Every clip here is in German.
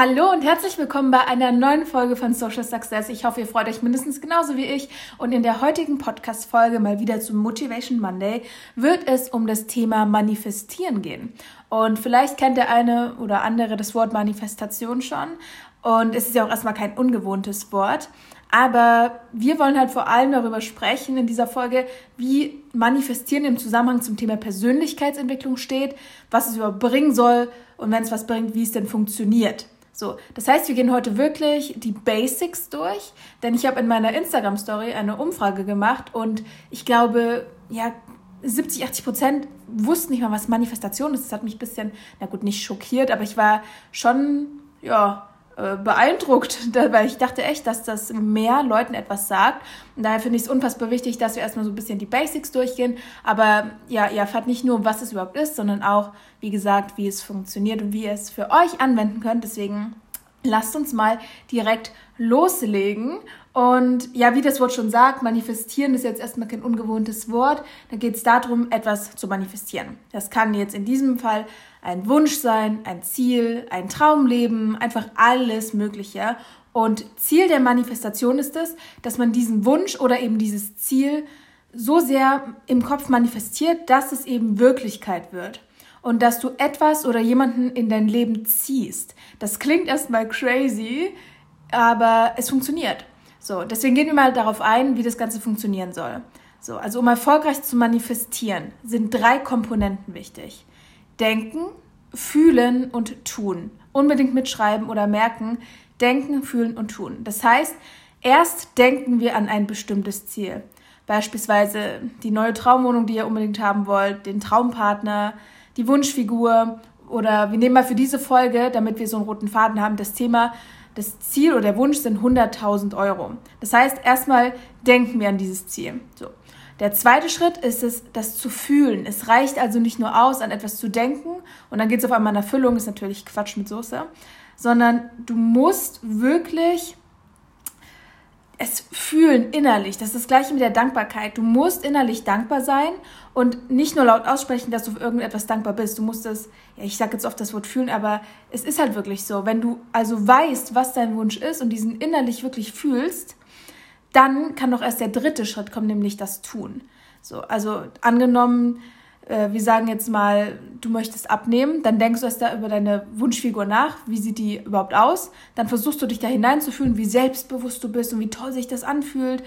Hallo und herzlich willkommen bei einer neuen Folge von Social Success. Ich hoffe, ihr freut euch mindestens genauso wie ich. Und in der heutigen Podcast-Folge mal wieder zum Motivation Monday wird es um das Thema Manifestieren gehen. Und vielleicht kennt der eine oder andere das Wort Manifestation schon. Und es ist ja auch erstmal kein ungewohntes Wort. Aber wir wollen halt vor allem darüber sprechen in dieser Folge, wie Manifestieren im Zusammenhang zum Thema Persönlichkeitsentwicklung steht, was es überhaupt bringen soll und wenn es was bringt, wie es denn funktioniert. So, das heißt, wir gehen heute wirklich die Basics durch, denn ich habe in meiner Instagram Story eine Umfrage gemacht und ich glaube, ja, 70, 80 Prozent wussten nicht mal, was Manifestation ist. Das hat mich ein bisschen, na gut, nicht schockiert, aber ich war schon, ja, äh, beeindruckt, weil ich dachte echt, dass das mehr Leuten etwas sagt. Und daher finde ich es unfassbar wichtig, dass wir erstmal so ein bisschen die Basics durchgehen. Aber ja, ihr erfahrt nicht nur, was es überhaupt ist, sondern auch, wie gesagt, wie es funktioniert und wie ihr es für euch anwenden könnt. Deswegen lasst uns mal direkt loslegen. Und ja, wie das Wort schon sagt, manifestieren ist jetzt erstmal kein ungewohntes Wort. Da geht es darum, etwas zu manifestieren. Das kann jetzt in diesem Fall ein Wunsch sein, ein Ziel, ein Traumleben, einfach alles Mögliche. Und Ziel der Manifestation ist es, dass man diesen Wunsch oder eben dieses Ziel so sehr im Kopf manifestiert, dass es eben Wirklichkeit wird. Und dass du etwas oder jemanden in dein Leben ziehst. Das klingt erstmal crazy, aber es funktioniert. So, deswegen gehen wir mal darauf ein, wie das Ganze funktionieren soll. So, also um erfolgreich zu manifestieren, sind drei Komponenten wichtig. Denken, fühlen und tun. Unbedingt mitschreiben oder merken. Denken, fühlen und tun. Das heißt, erst denken wir an ein bestimmtes Ziel. Beispielsweise die neue Traumwohnung, die ihr unbedingt haben wollt, den Traumpartner, die Wunschfigur oder wir nehmen mal für diese Folge, damit wir so einen roten Faden haben, das Thema, das Ziel oder der Wunsch sind 100.000 Euro. Das heißt, erstmal denken wir an dieses Ziel. So. Der zweite Schritt ist es, das zu fühlen. Es reicht also nicht nur aus, an etwas zu denken und dann geht es auf einmal in Erfüllung, ist natürlich Quatsch mit Soße, sondern du musst wirklich es fühlen innerlich. Das ist das gleiche mit der Dankbarkeit. Du musst innerlich dankbar sein und nicht nur laut aussprechen, dass du für irgendetwas dankbar bist. Du musst es, ja, ich sage jetzt oft das Wort fühlen, aber es ist halt wirklich so. Wenn du also weißt, was dein Wunsch ist und diesen innerlich wirklich fühlst, dann kann doch erst der dritte Schritt kommen, nämlich das Tun. So, also angenommen, äh, wir sagen jetzt mal, du möchtest abnehmen, dann denkst du erst da über deine Wunschfigur nach, wie sieht die überhaupt aus, dann versuchst du dich da hineinzufühlen, wie selbstbewusst du bist und wie toll sich das anfühlt.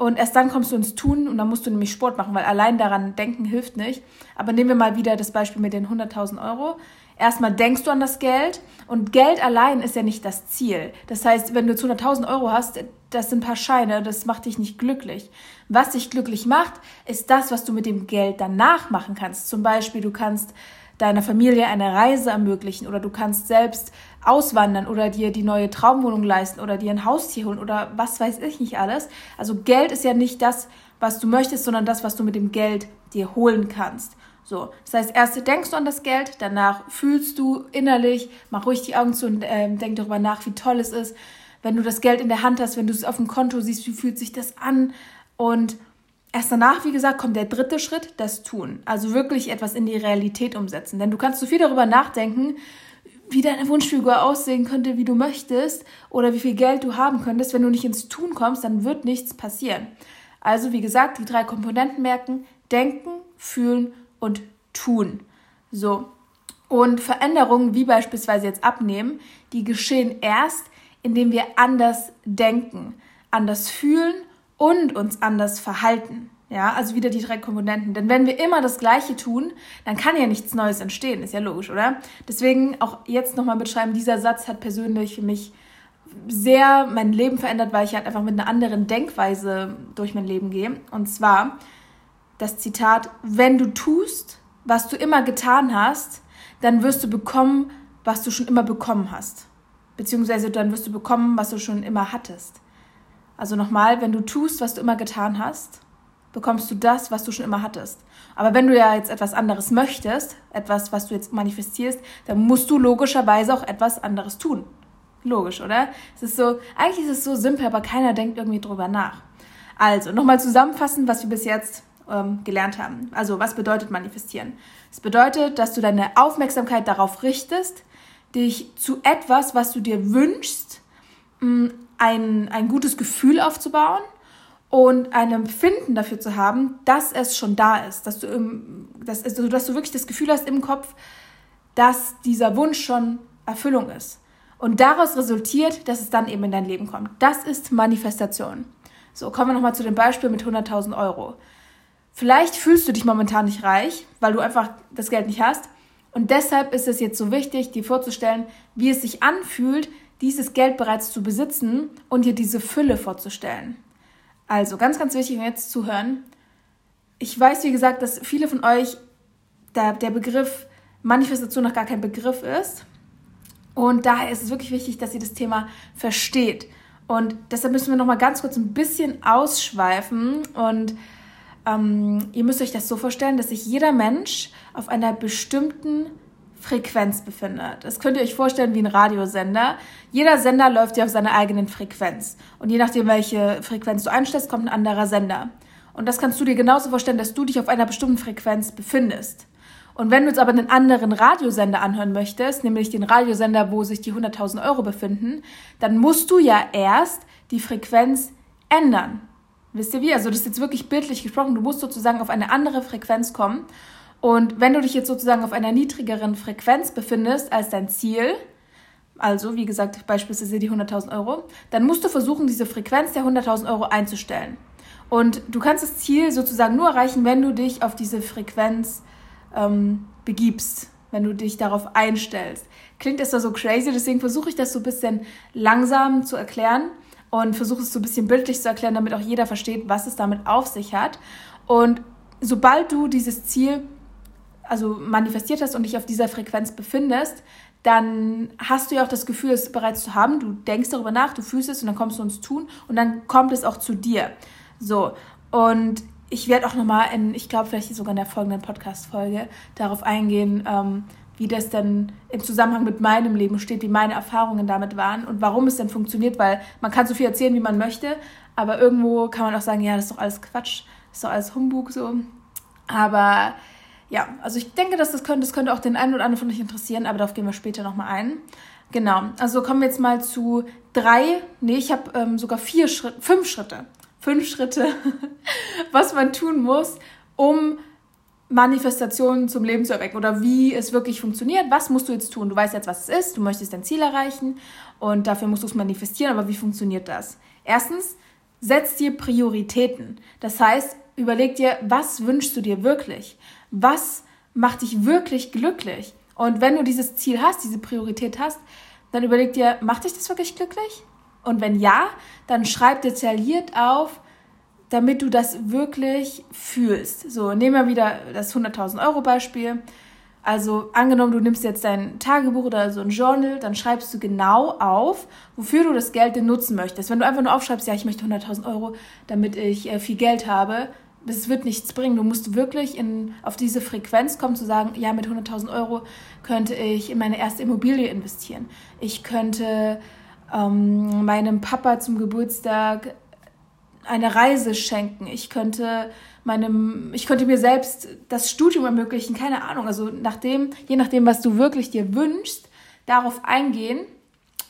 Und erst dann kommst du ins Tun und dann musst du nämlich Sport machen, weil allein daran denken hilft nicht. Aber nehmen wir mal wieder das Beispiel mit den 100.000 Euro. Erstmal denkst du an das Geld und Geld allein ist ja nicht das Ziel. Das heißt, wenn du jetzt 100.000 Euro hast, das sind ein paar Scheine, das macht dich nicht glücklich. Was dich glücklich macht, ist das, was du mit dem Geld danach machen kannst. Zum Beispiel, du kannst deiner Familie eine Reise ermöglichen oder du kannst selbst auswandern oder dir die neue Traumwohnung leisten oder dir ein Haustier holen oder was weiß ich nicht alles. Also Geld ist ja nicht das, was du möchtest, sondern das, was du mit dem Geld dir holen kannst. So, das heißt, erst denkst du an das Geld, danach fühlst du innerlich, mach ruhig die Augen zu und äh, denk darüber nach, wie toll es ist, wenn du das Geld in der Hand hast, wenn du es auf dem Konto siehst, wie fühlt sich das an? Und erst danach, wie gesagt, kommt der dritte Schritt, das Tun. Also wirklich etwas in die Realität umsetzen. Denn du kannst so viel darüber nachdenken, wie deine Wunschfigur aussehen könnte, wie du möchtest oder wie viel Geld du haben könntest. Wenn du nicht ins Tun kommst, dann wird nichts passieren. Also, wie gesagt, die drei Komponenten merken, denken, fühlen und tun. So. Und Veränderungen, wie beispielsweise jetzt abnehmen, die geschehen erst, indem wir anders denken, anders fühlen und uns anders verhalten. Ja, also wieder die drei Komponenten. Denn wenn wir immer das Gleiche tun, dann kann ja nichts Neues entstehen. Ist ja logisch, oder? Deswegen auch jetzt nochmal mitschreiben, dieser Satz hat persönlich für mich sehr mein Leben verändert, weil ich halt einfach mit einer anderen Denkweise durch mein Leben gehe. Und zwar, das Zitat, wenn du tust, was du immer getan hast, dann wirst du bekommen, was du schon immer bekommen hast. Beziehungsweise dann wirst du bekommen, was du schon immer hattest. Also nochmal, wenn du tust, was du immer getan hast, bekommst du das, was du schon immer hattest. Aber wenn du ja jetzt etwas anderes möchtest, etwas, was du jetzt manifestierst, dann musst du logischerweise auch etwas anderes tun. Logisch, oder? Es ist so, eigentlich ist es so simpel, aber keiner denkt irgendwie drüber nach. Also, nochmal zusammenfassen, was wir bis jetzt ähm, gelernt haben. Also was bedeutet manifestieren? Es bedeutet, dass du deine Aufmerksamkeit darauf richtest, dich zu etwas, was du dir wünschst, mm, ein, ein gutes Gefühl aufzubauen und ein Empfinden dafür zu haben, dass es schon da ist, dass du, im, dass, also, dass du wirklich das Gefühl hast im Kopf, dass dieser Wunsch schon Erfüllung ist. Und daraus resultiert, dass es dann eben in dein Leben kommt. Das ist Manifestation. So, kommen wir nochmal zu dem Beispiel mit 100.000 Euro. Vielleicht fühlst du dich momentan nicht reich, weil du einfach das Geld nicht hast. Und deshalb ist es jetzt so wichtig, dir vorzustellen, wie es sich anfühlt, dieses Geld bereits zu besitzen und dir diese Fülle vorzustellen. Also ganz, ganz wichtig, um jetzt zuhören. Ich weiß, wie gesagt, dass viele von euch der, der Begriff Manifestation noch gar kein Begriff ist. Und daher ist es wirklich wichtig, dass ihr das Thema versteht. Und deshalb müssen wir noch mal ganz kurz ein bisschen ausschweifen und ähm, ihr müsst euch das so vorstellen, dass sich jeder Mensch auf einer bestimmten Frequenz befindet. Das könnt ihr euch vorstellen wie ein Radiosender. Jeder Sender läuft ja auf seiner eigenen Frequenz. Und je nachdem, welche Frequenz du einstellst, kommt ein anderer Sender. Und das kannst du dir genauso vorstellen, dass du dich auf einer bestimmten Frequenz befindest. Und wenn du jetzt aber einen anderen Radiosender anhören möchtest, nämlich den Radiosender, wo sich die 100.000 Euro befinden, dann musst du ja erst die Frequenz ändern. Wisst ihr wie? Also das ist jetzt wirklich bildlich gesprochen. Du musst sozusagen auf eine andere Frequenz kommen. Und wenn du dich jetzt sozusagen auf einer niedrigeren Frequenz befindest als dein Ziel, also wie gesagt beispielsweise die 100.000 Euro, dann musst du versuchen, diese Frequenz der 100.000 Euro einzustellen. Und du kannst das Ziel sozusagen nur erreichen, wenn du dich auf diese Frequenz ähm, begibst, wenn du dich darauf einstellst. Klingt das da so crazy, deswegen versuche ich das so ein bisschen langsam zu erklären und versuche es so ein bisschen bildlich zu erklären, damit auch jeder versteht, was es damit auf sich hat. Und sobald du dieses Ziel also manifestiert hast und dich auf dieser Frequenz befindest, dann hast du ja auch das Gefühl, es bereits zu haben. Du denkst darüber nach, du fühlst es und dann kommst du ins Tun und dann kommt es auch zu dir. So. Und ich werde auch nochmal in, ich glaube, vielleicht sogar in der folgenden Podcast-Folge darauf eingehen, ähm, wie das denn im Zusammenhang mit meinem Leben steht, wie meine Erfahrungen damit waren und warum es denn funktioniert, weil man kann so viel erzählen, wie man möchte, aber irgendwo kann man auch sagen, ja, das ist doch alles Quatsch, das ist doch alles Humbug so. Aber ja, also ich denke, dass das könnte, das könnte auch den einen oder anderen von euch interessieren, aber darauf gehen wir später nochmal ein. Genau, also kommen wir jetzt mal zu drei, nee, ich habe ähm, sogar vier Schritte, fünf Schritte, fünf Schritte, was man tun muss, um Manifestationen zum Leben zu erwecken oder wie es wirklich funktioniert. Was musst du jetzt tun? Du weißt jetzt, was es ist, du möchtest dein Ziel erreichen und dafür musst du es manifestieren, aber wie funktioniert das? Erstens, setz dir Prioritäten. Das heißt, überleg dir, was wünschst du dir wirklich? Was macht dich wirklich glücklich? Und wenn du dieses Ziel hast, diese Priorität hast, dann überleg dir, macht dich das wirklich glücklich? Und wenn ja, dann schreib detailliert auf, damit du das wirklich fühlst. So, nehmen wir wieder das 100.000 Euro Beispiel. Also angenommen, du nimmst jetzt dein Tagebuch oder so ein Journal, dann schreibst du genau auf, wofür du das Geld denn nutzen möchtest. Wenn du einfach nur aufschreibst, ja, ich möchte 100.000 Euro, damit ich äh, viel Geld habe, das wird nichts bringen. Du musst wirklich in, auf diese Frequenz kommen, zu sagen, ja, mit 100.000 Euro könnte ich in meine erste Immobilie investieren. Ich könnte ähm, meinem Papa zum Geburtstag eine Reise schenken. Ich könnte meinem, ich könnte mir selbst das Studium ermöglichen, keine Ahnung. Also nachdem, je nachdem, was du wirklich dir wünschst, darauf eingehen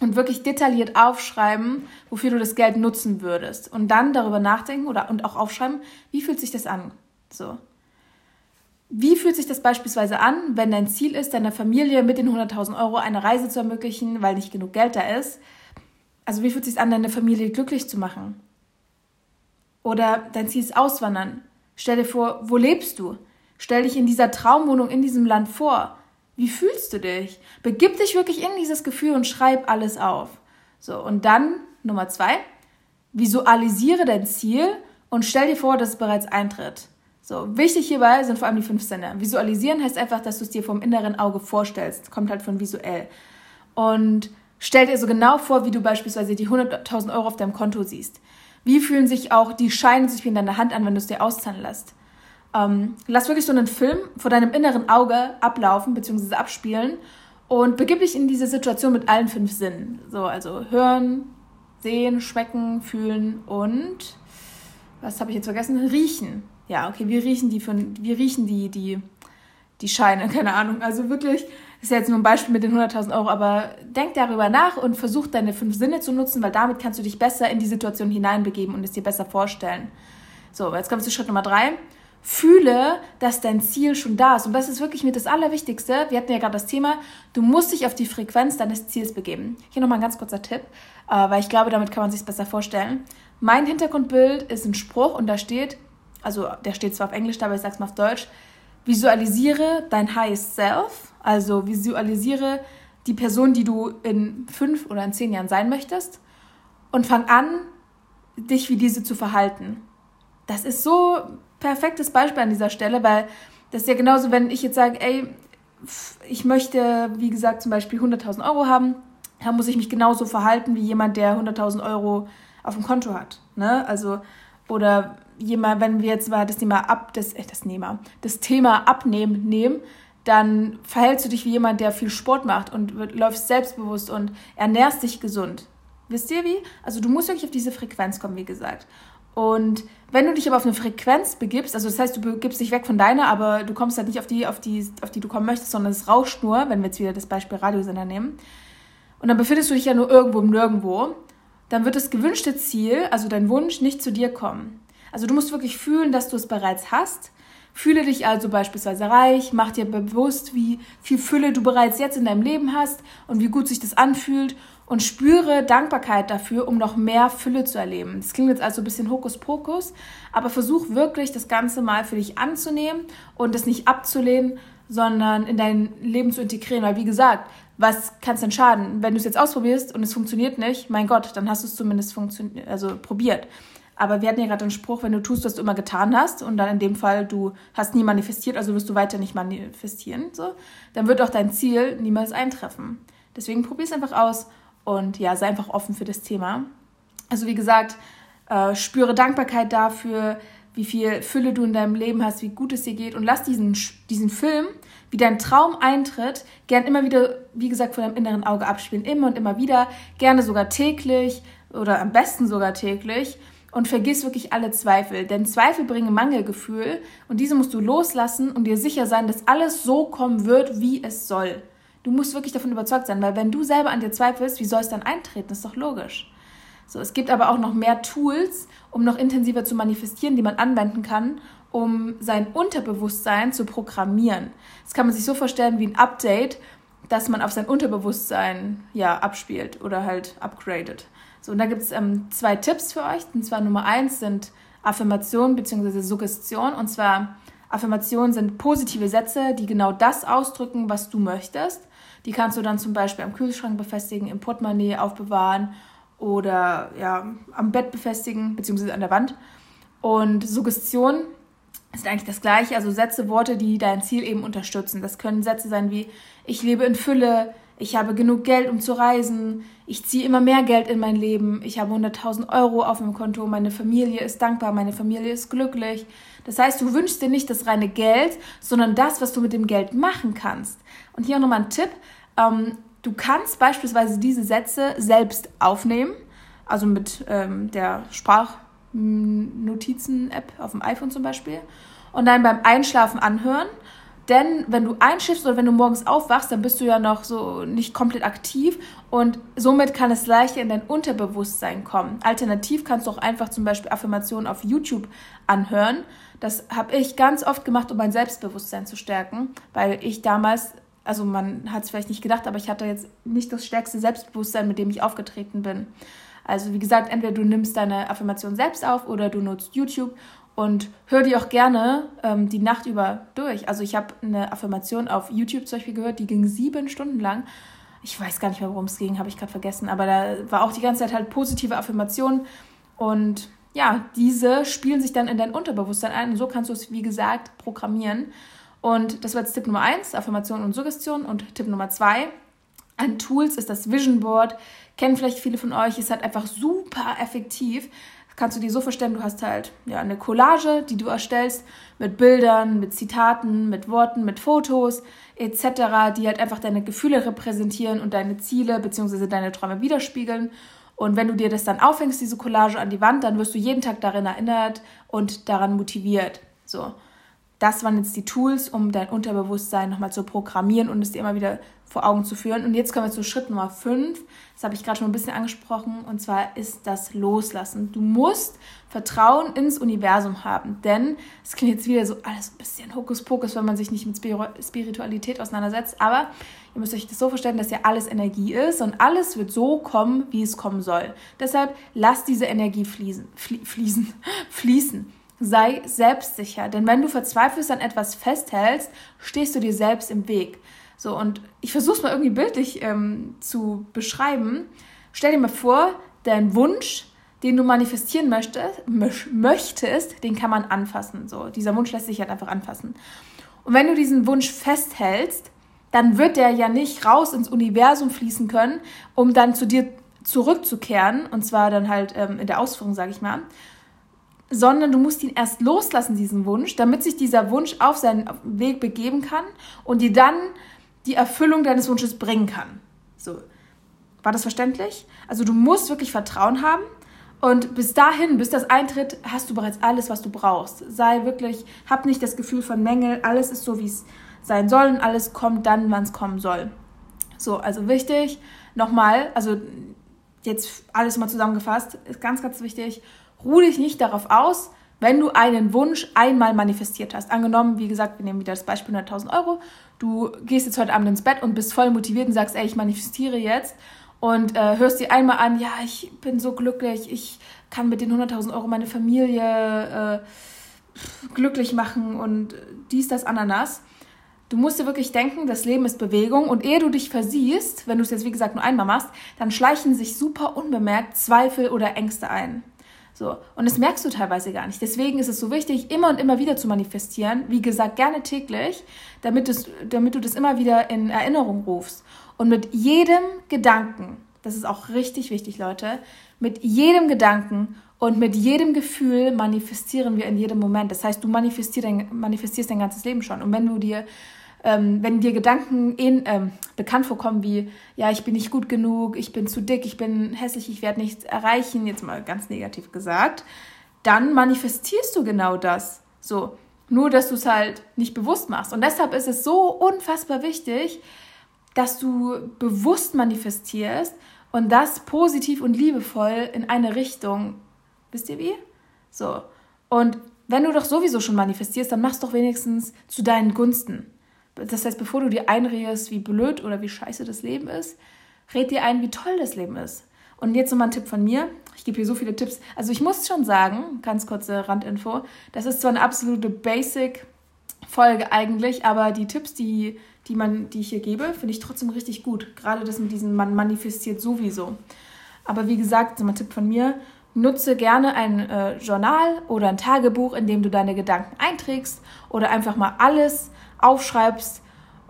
und wirklich detailliert aufschreiben, wofür du das Geld nutzen würdest. Und dann darüber nachdenken oder und auch aufschreiben, wie fühlt sich das an? So. Wie fühlt sich das beispielsweise an, wenn dein Ziel ist, deiner Familie mit den 100.000 Euro eine Reise zu ermöglichen, weil nicht genug Geld da ist? Also wie fühlt sich an, deine Familie glücklich zu machen? Oder dein Ziel ist Auswandern. Stell dir vor, wo lebst du? Stell dich in dieser Traumwohnung in diesem Land vor. Wie fühlst du dich? Begib dich wirklich in dieses Gefühl und schreib alles auf. So, und dann Nummer zwei, visualisiere dein Ziel und stell dir vor, dass es bereits eintritt. So, wichtig hierbei sind vor allem die fünf Sinne. Visualisieren heißt einfach, dass du es dir vom inneren Auge vorstellst. Kommt halt von visuell. Und stell dir so genau vor, wie du beispielsweise die 100.000 Euro auf deinem Konto siehst. Wie fühlen sich auch die Scheine sich in deiner Hand an, wenn du es dir auszahlen lässt? Ähm, lass wirklich so einen Film vor deinem inneren Auge ablaufen bzw. abspielen und begib dich in diese Situation mit allen fünf Sinnen. So, also hören, sehen, schmecken, fühlen und was habe ich jetzt vergessen? Riechen. Ja, okay, wir riechen die wir riechen die, die, die Scheine, keine Ahnung. Also wirklich Das ist jetzt nur ein Beispiel mit den 100.000 Euro, aber denk darüber nach und versuch deine fünf Sinne zu nutzen, weil damit kannst du dich besser in die Situation hineinbegeben und es dir besser vorstellen. So, jetzt kommen wir zu Schritt Nummer drei. Fühle, dass dein Ziel schon da ist. Und das ist wirklich mit das Allerwichtigste. Wir hatten ja gerade das Thema, du musst dich auf die Frequenz deines Ziels begeben. Hier nochmal ein ganz kurzer Tipp, äh, weil ich glaube, damit kann man sich besser vorstellen. Mein Hintergrundbild ist ein Spruch und da steht, also der steht zwar auf Englisch, aber ich sag's mal auf Deutsch, visualisiere dein highest self, also visualisiere die Person, die du in fünf oder in zehn Jahren sein möchtest und fang an, dich wie diese zu verhalten. Das ist so perfektes Beispiel an dieser Stelle, weil das ist ja genauso, wenn ich jetzt sage, ey, ich möchte, wie gesagt, zum Beispiel 100.000 Euro haben, dann muss ich mich genauso verhalten wie jemand, der 100.000 Euro auf dem Konto hat. Ne? Also, oder jemand, wenn wir jetzt mal das Thema ab, das, äh, das, Thema, das Thema Abnehmen nehmen, dann verhältst du dich wie jemand, der viel Sport macht und läufst selbstbewusst und ernährst dich gesund. Wisst ihr wie? Also du musst wirklich auf diese Frequenz kommen, wie gesagt. Und wenn du dich aber auf eine Frequenz begibst, also das heißt, du begibst dich weg von deiner, aber du kommst halt nicht auf die, auf die, auf die du kommen möchtest, sondern es rauscht nur, wenn wir jetzt wieder das Beispiel Radiosender nehmen. Und dann befindest du dich ja nur irgendwo im Nirgendwo. Dann wird das gewünschte Ziel, also dein Wunsch, nicht zu dir kommen. Also du musst wirklich fühlen, dass du es bereits hast. Fühle dich also beispielsweise reich, mach dir bewusst, wie viel Fülle du bereits jetzt in deinem Leben hast und wie gut sich das anfühlt und spüre Dankbarkeit dafür, um noch mehr Fülle zu erleben. Das klingt jetzt also ein bisschen Hokuspokus, aber versuch wirklich das Ganze mal für dich anzunehmen und es nicht abzulehnen, sondern in dein Leben zu integrieren. Weil wie gesagt, was kann es denn schaden? Wenn du es jetzt ausprobierst und es funktioniert nicht, mein Gott, dann hast du es zumindest also probiert. Aber wir hatten ja gerade den Spruch, wenn du tust, was du immer getan hast, und dann in dem Fall, du hast nie manifestiert, also wirst du weiter nicht manifestieren, so, dann wird auch dein Ziel niemals eintreffen. Deswegen probier es einfach aus und ja, sei einfach offen für das Thema. Also wie gesagt, äh, spüre Dankbarkeit dafür, wie viel Fülle du in deinem Leben hast, wie gut es dir geht. Und lass diesen, diesen Film, wie dein Traum eintritt, gern immer wieder, wie gesagt, vor deinem inneren Auge abspielen, immer und immer wieder, gerne sogar täglich oder am besten sogar täglich. Und vergiss wirklich alle Zweifel, denn Zweifel bringen Mangelgefühl. Und diese musst du loslassen und dir sicher sein, dass alles so kommen wird, wie es soll. Du musst wirklich davon überzeugt sein, weil wenn du selber an dir zweifelst, wie soll es dann eintreten? Das ist doch logisch. So, es gibt aber auch noch mehr Tools, um noch intensiver zu manifestieren, die man anwenden kann, um sein Unterbewusstsein zu programmieren. Das kann man sich so vorstellen wie ein Update, dass man auf sein Unterbewusstsein ja abspielt oder halt upgradet. So, und da gibt es ähm, zwei Tipps für euch. Und zwar Nummer eins sind Affirmation bzw. Suggestion. Und zwar Affirmationen sind positive Sätze, die genau das ausdrücken, was du möchtest. Die kannst du dann zum Beispiel am Kühlschrank befestigen, im Portemonnaie aufbewahren oder ja, am Bett befestigen, beziehungsweise an der Wand. Und Suggestion ist eigentlich das Gleiche, also Sätze, Worte, die dein Ziel eben unterstützen. Das können Sätze sein wie ich lebe in Fülle, ich habe genug Geld, um zu reisen, ich ziehe immer mehr Geld in mein Leben, ich habe 100.000 Euro auf dem Konto, meine Familie ist dankbar, meine Familie ist glücklich. Das heißt, du wünschst dir nicht das reine Geld, sondern das, was du mit dem Geld machen kannst. Und hier nochmal ein Tipp. Ähm, du kannst beispielsweise diese Sätze selbst aufnehmen, also mit ähm, der Sprachnotizen-App auf dem iPhone zum Beispiel, und dann beim Einschlafen anhören denn wenn du einschiffst oder wenn du morgens aufwachst, dann bist du ja noch so nicht komplett aktiv und somit kann es leichter in dein Unterbewusstsein kommen. Alternativ kannst du auch einfach zum Beispiel Affirmationen auf YouTube anhören. Das habe ich ganz oft gemacht, um mein Selbstbewusstsein zu stärken, weil ich damals, also man hat es vielleicht nicht gedacht, aber ich hatte jetzt nicht das stärkste Selbstbewusstsein, mit dem ich aufgetreten bin. Also wie gesagt, entweder du nimmst deine Affirmation selbst auf oder du nutzt YouTube und hör die auch gerne ähm, die Nacht über durch. Also ich habe eine Affirmation auf YouTube zum Beispiel gehört, die ging sieben Stunden lang. Ich weiß gar nicht mehr, worum es ging, habe ich gerade vergessen. Aber da war auch die ganze Zeit halt positive Affirmationen. Und ja, diese spielen sich dann in dein Unterbewusstsein ein. Und so kannst du es, wie gesagt, programmieren. Und das war jetzt Tipp Nummer eins, Affirmation und Suggestion. Und Tipp Nummer zwei, an Tools ist das Vision Board. Kennen vielleicht viele von euch, ist halt einfach super effektiv kannst du dir so vorstellen, du hast halt ja, eine Collage, die du erstellst mit Bildern, mit Zitaten, mit Worten, mit Fotos etc., die halt einfach deine Gefühle repräsentieren und deine Ziele bzw. deine Träume widerspiegeln. Und wenn du dir das dann aufhängst, diese Collage an die Wand, dann wirst du jeden Tag darin erinnert und daran motiviert. So. Das waren jetzt die Tools, um dein Unterbewusstsein nochmal zu programmieren und es dir immer wieder vor Augen zu führen. Und jetzt kommen wir zu Schritt Nummer 5. Das habe ich gerade schon ein bisschen angesprochen. Und zwar ist das Loslassen. Du musst Vertrauen ins Universum haben. Denn es klingt jetzt wieder so alles ein bisschen Hokuspokus, wenn man sich nicht mit Spiritualität auseinandersetzt. Aber ihr müsst euch das so vorstellen, dass ja alles Energie ist und alles wird so kommen, wie es kommen soll. Deshalb lasst diese Energie fließen. fließen. fließen. Sei selbstsicher, denn wenn du verzweifelst an etwas festhältst, stehst du dir selbst im Weg. So, und ich versuche es mal irgendwie bildlich ähm, zu beschreiben. Stell dir mal vor, dein Wunsch, den du manifestieren möchtest, möchtest, den kann man anfassen. So, dieser Wunsch lässt sich halt einfach anfassen. Und wenn du diesen Wunsch festhältst, dann wird der ja nicht raus ins Universum fließen können, um dann zu dir zurückzukehren, und zwar dann halt ähm, in der Ausführung, sage ich mal, sondern du musst ihn erst loslassen, diesen Wunsch, damit sich dieser Wunsch auf seinen Weg begeben kann und dir dann die Erfüllung deines Wunsches bringen kann. So. War das verständlich? Also du musst wirklich Vertrauen haben und bis dahin, bis das eintritt, hast du bereits alles, was du brauchst. Sei wirklich, hab nicht das Gefühl von Mängel, alles ist so, wie es sein soll und alles kommt dann, wann es kommen soll. So, also wichtig, nochmal, also jetzt alles mal zusammengefasst, ist ganz, ganz wichtig, ruh dich nicht darauf aus, wenn du einen Wunsch einmal manifestiert hast. Angenommen, wie gesagt, wir nehmen wieder das Beispiel 100.000 Euro. Du gehst jetzt heute Abend ins Bett und bist voll motiviert und sagst, ey, ich manifestiere jetzt und äh, hörst dir einmal an, ja, ich bin so glücklich, ich kann mit den 100.000 Euro meine Familie äh, glücklich machen und dies, das, Ananas. Du musst dir wirklich denken, das Leben ist Bewegung und ehe du dich versiehst, wenn du es jetzt wie gesagt nur einmal machst, dann schleichen sich super unbemerkt Zweifel oder Ängste ein. So. Und das merkst du teilweise gar nicht. Deswegen ist es so wichtig, immer und immer wieder zu manifestieren. Wie gesagt, gerne täglich, damit, es, damit du das immer wieder in Erinnerung rufst. Und mit jedem Gedanken, das ist auch richtig wichtig, Leute, mit jedem Gedanken und mit jedem Gefühl manifestieren wir in jedem Moment. Das heißt, du manifestierst dein, manifestierst dein ganzes Leben schon. Und wenn du dir ähm, wenn dir Gedanken in, ähm, bekannt vorkommen wie, ja, ich bin nicht gut genug, ich bin zu dick, ich bin hässlich, ich werde nichts erreichen, jetzt mal ganz negativ gesagt, dann manifestierst du genau das. So, nur dass du es halt nicht bewusst machst. Und deshalb ist es so unfassbar wichtig, dass du bewusst manifestierst und das positiv und liebevoll in eine Richtung. Wisst ihr wie? So. Und wenn du doch sowieso schon manifestierst, dann machst doch wenigstens zu deinen Gunsten. Das heißt, bevor du dir einredest, wie blöd oder wie scheiße das Leben ist, red dir ein, wie toll das Leben ist. Und jetzt nochmal ein Tipp von mir. Ich gebe hier so viele Tipps. Also ich muss schon sagen, ganz kurze Randinfo, das ist zwar eine absolute Basic-Folge eigentlich, aber die Tipps, die, die, man, die ich hier gebe, finde ich trotzdem richtig gut. Gerade das mit diesem, man manifestiert sowieso. Aber wie gesagt, nochmal Tipp von mir, nutze gerne ein äh, Journal oder ein Tagebuch, in dem du deine Gedanken einträgst oder einfach mal alles aufschreibst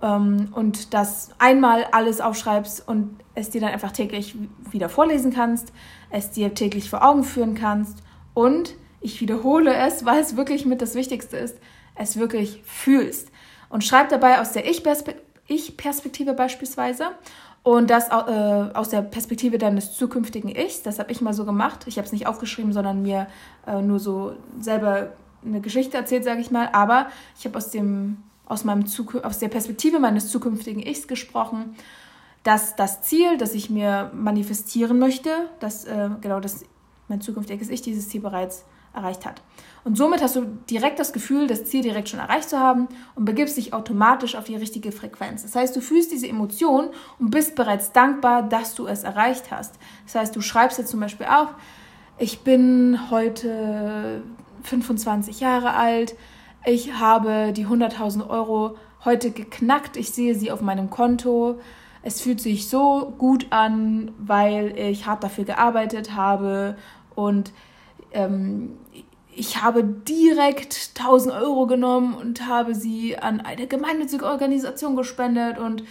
ähm, und das einmal alles aufschreibst und es dir dann einfach täglich wieder vorlesen kannst, es dir täglich vor Augen führen kannst und ich wiederhole es, weil es wirklich mit das Wichtigste ist, es wirklich fühlst. Und schreib dabei aus der Ich-Perspektive beispielsweise und das äh, aus der Perspektive deines zukünftigen Ichs. Das habe ich mal so gemacht. Ich habe es nicht aufgeschrieben, sondern mir äh, nur so selber eine Geschichte erzählt, sage ich mal. Aber ich habe aus dem aus, meinem aus der Perspektive meines zukünftigen Ichs gesprochen, dass das Ziel, das ich mir manifestieren möchte, dass äh, genau das mein zukünftiges Ich dieses Ziel bereits erreicht hat. Und somit hast du direkt das Gefühl, das Ziel direkt schon erreicht zu haben und begibst dich automatisch auf die richtige Frequenz. Das heißt, du fühlst diese Emotion und bist bereits dankbar, dass du es erreicht hast. Das heißt, du schreibst jetzt zum Beispiel auf, ich bin heute 25 Jahre alt, ich habe die 100.000 Euro heute geknackt. Ich sehe sie auf meinem Konto. Es fühlt sich so gut an, weil ich hart dafür gearbeitet habe und ähm, ich habe direkt 1000 Euro genommen und habe sie an eine gemeinnützige Organisation gespendet und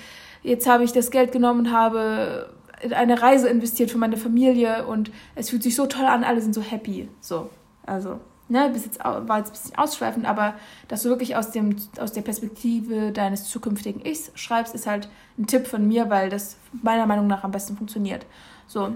jetzt habe ich das Geld genommen und habe in eine Reise investiert für meine Familie und es fühlt sich so toll an, alle sind so happy. So, also ne, bis jetzt war jetzt ein bisschen ausschweifend, aber dass du wirklich aus, dem, aus der Perspektive deines zukünftigen Ichs schreibst, ist halt ein Tipp von mir, weil das meiner Meinung nach am besten funktioniert. So.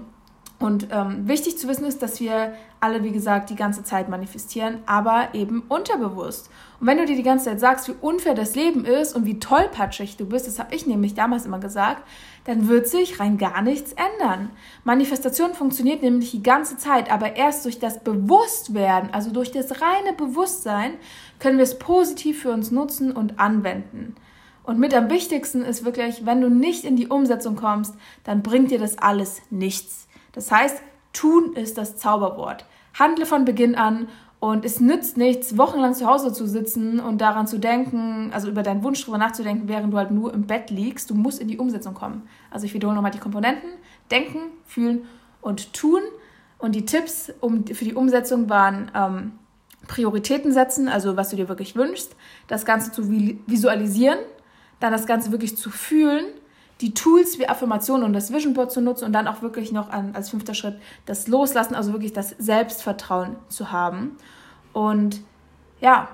Und ähm, wichtig zu wissen ist, dass wir alle, wie gesagt, die ganze Zeit manifestieren, aber eben unterbewusst. Und wenn du dir die ganze Zeit sagst, wie unfair das Leben ist und wie tollpatschig du bist, das habe ich nämlich damals immer gesagt, dann wird sich rein gar nichts ändern. Manifestation funktioniert nämlich die ganze Zeit, aber erst durch das Bewusstwerden, also durch das reine Bewusstsein, können wir es positiv für uns nutzen und anwenden. Und mit am wichtigsten ist wirklich, wenn du nicht in die Umsetzung kommst, dann bringt dir das alles nichts. Das heißt, tun ist das Zauberwort. Handle von Beginn an und es nützt nichts, wochenlang zu Hause zu sitzen und daran zu denken, also über deinen Wunsch drüber nachzudenken, während du halt nur im Bett liegst. Du musst in die Umsetzung kommen. Also ich wiederhole nochmal die Komponenten. Denken, fühlen und tun. Und die Tipps um, für die Umsetzung waren ähm, Prioritäten setzen, also was du dir wirklich wünschst, das Ganze zu visualisieren, dann das Ganze wirklich zu fühlen die Tools wie Affirmationen und das Vision Board zu nutzen und dann auch wirklich noch an, als fünfter Schritt das Loslassen, also wirklich das Selbstvertrauen zu haben. Und ja,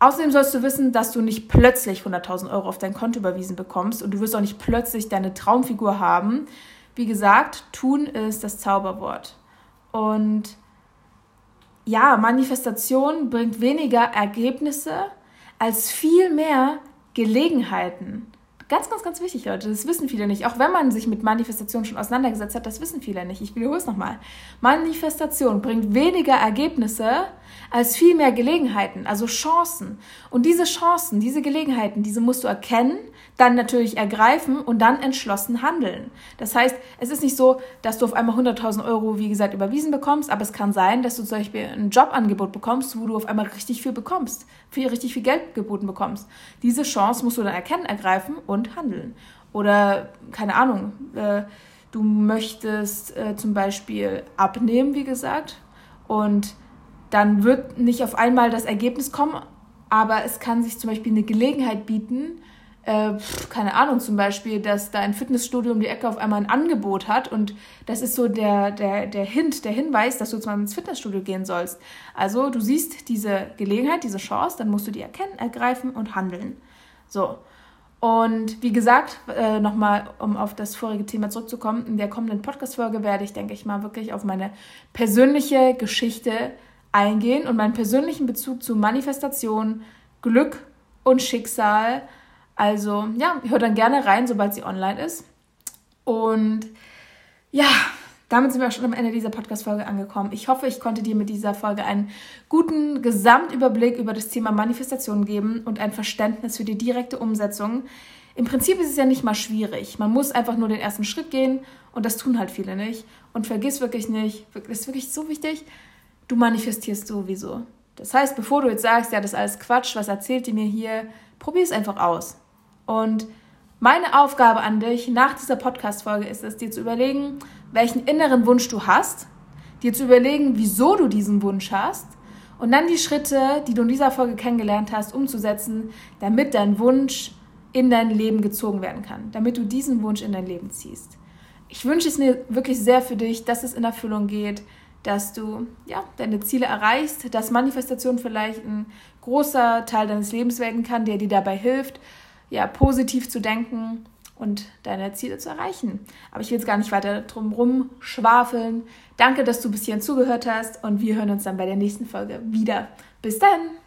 außerdem sollst du wissen, dass du nicht plötzlich 100.000 Euro auf dein Konto überwiesen bekommst und du wirst auch nicht plötzlich deine Traumfigur haben. Wie gesagt, tun ist das Zauberwort. Und ja, Manifestation bringt weniger Ergebnisse als viel mehr Gelegenheiten. Ganz, ganz, ganz wichtig, Leute. Das wissen viele nicht. Auch wenn man sich mit Manifestation schon auseinandergesetzt hat, das wissen viele nicht. Ich wiederhole es nochmal. Manifestation bringt weniger Ergebnisse als viel mehr Gelegenheiten, also Chancen. Und diese Chancen, diese Gelegenheiten, diese musst du erkennen, dann natürlich ergreifen und dann entschlossen handeln. Das heißt, es ist nicht so, dass du auf einmal 100.000 Euro, wie gesagt, überwiesen bekommst, aber es kann sein, dass du zum Beispiel ein Jobangebot bekommst, wo du auf einmal richtig viel bekommst, für richtig viel Geld geboten bekommst. Diese Chance musst du dann erkennen, ergreifen und handeln. Oder, keine Ahnung, äh, du möchtest äh, zum Beispiel abnehmen, wie gesagt, und dann wird nicht auf einmal das Ergebnis kommen, aber es kann sich zum Beispiel eine Gelegenheit bieten, äh, keine Ahnung, zum Beispiel, dass da ein Fitnessstudio um die Ecke auf einmal ein Angebot hat und das ist so der, der, der Hint, der Hinweis, dass du jetzt mal ins Fitnessstudio gehen sollst. Also du siehst diese Gelegenheit, diese Chance, dann musst du die erkennen, ergreifen und handeln. So. Und wie gesagt, äh, nochmal, um auf das vorige Thema zurückzukommen, in der kommenden Podcast-Folge werde ich, denke ich mal, wirklich auf meine persönliche Geschichte eingehen und meinen persönlichen Bezug zu Manifestation, Glück und Schicksal. Also ja, hört dann gerne rein, sobald sie online ist. Und ja, damit sind wir auch schon am Ende dieser Podcast-Folge angekommen. Ich hoffe, ich konnte dir mit dieser Folge einen guten Gesamtüberblick über das Thema Manifestation geben und ein Verständnis für die direkte Umsetzung. Im Prinzip ist es ja nicht mal schwierig. Man muss einfach nur den ersten Schritt gehen und das tun halt viele nicht. Und vergiss wirklich nicht, das ist wirklich so wichtig, du manifestierst sowieso. Das heißt, bevor du jetzt sagst, ja, das ist alles Quatsch, was erzählt ihr mir hier, probier es einfach aus. Und meine Aufgabe an dich nach dieser Podcast-Folge ist es, dir zu überlegen, welchen inneren Wunsch du hast, dir zu überlegen, wieso du diesen Wunsch hast und dann die Schritte, die du in dieser Folge kennengelernt hast, umzusetzen, damit dein Wunsch in dein Leben gezogen werden kann, damit du diesen Wunsch in dein Leben ziehst. Ich wünsche es mir wirklich sehr für dich, dass es in Erfüllung geht, dass du ja, deine Ziele erreichst, dass Manifestation vielleicht ein großer Teil deines Lebens werden kann, der dir dabei hilft, ja, positiv zu denken und deine Ziele zu erreichen. Aber ich will jetzt gar nicht weiter drum rum schwafeln. Danke, dass du bis hierhin zugehört hast und wir hören uns dann bei der nächsten Folge wieder. Bis dann!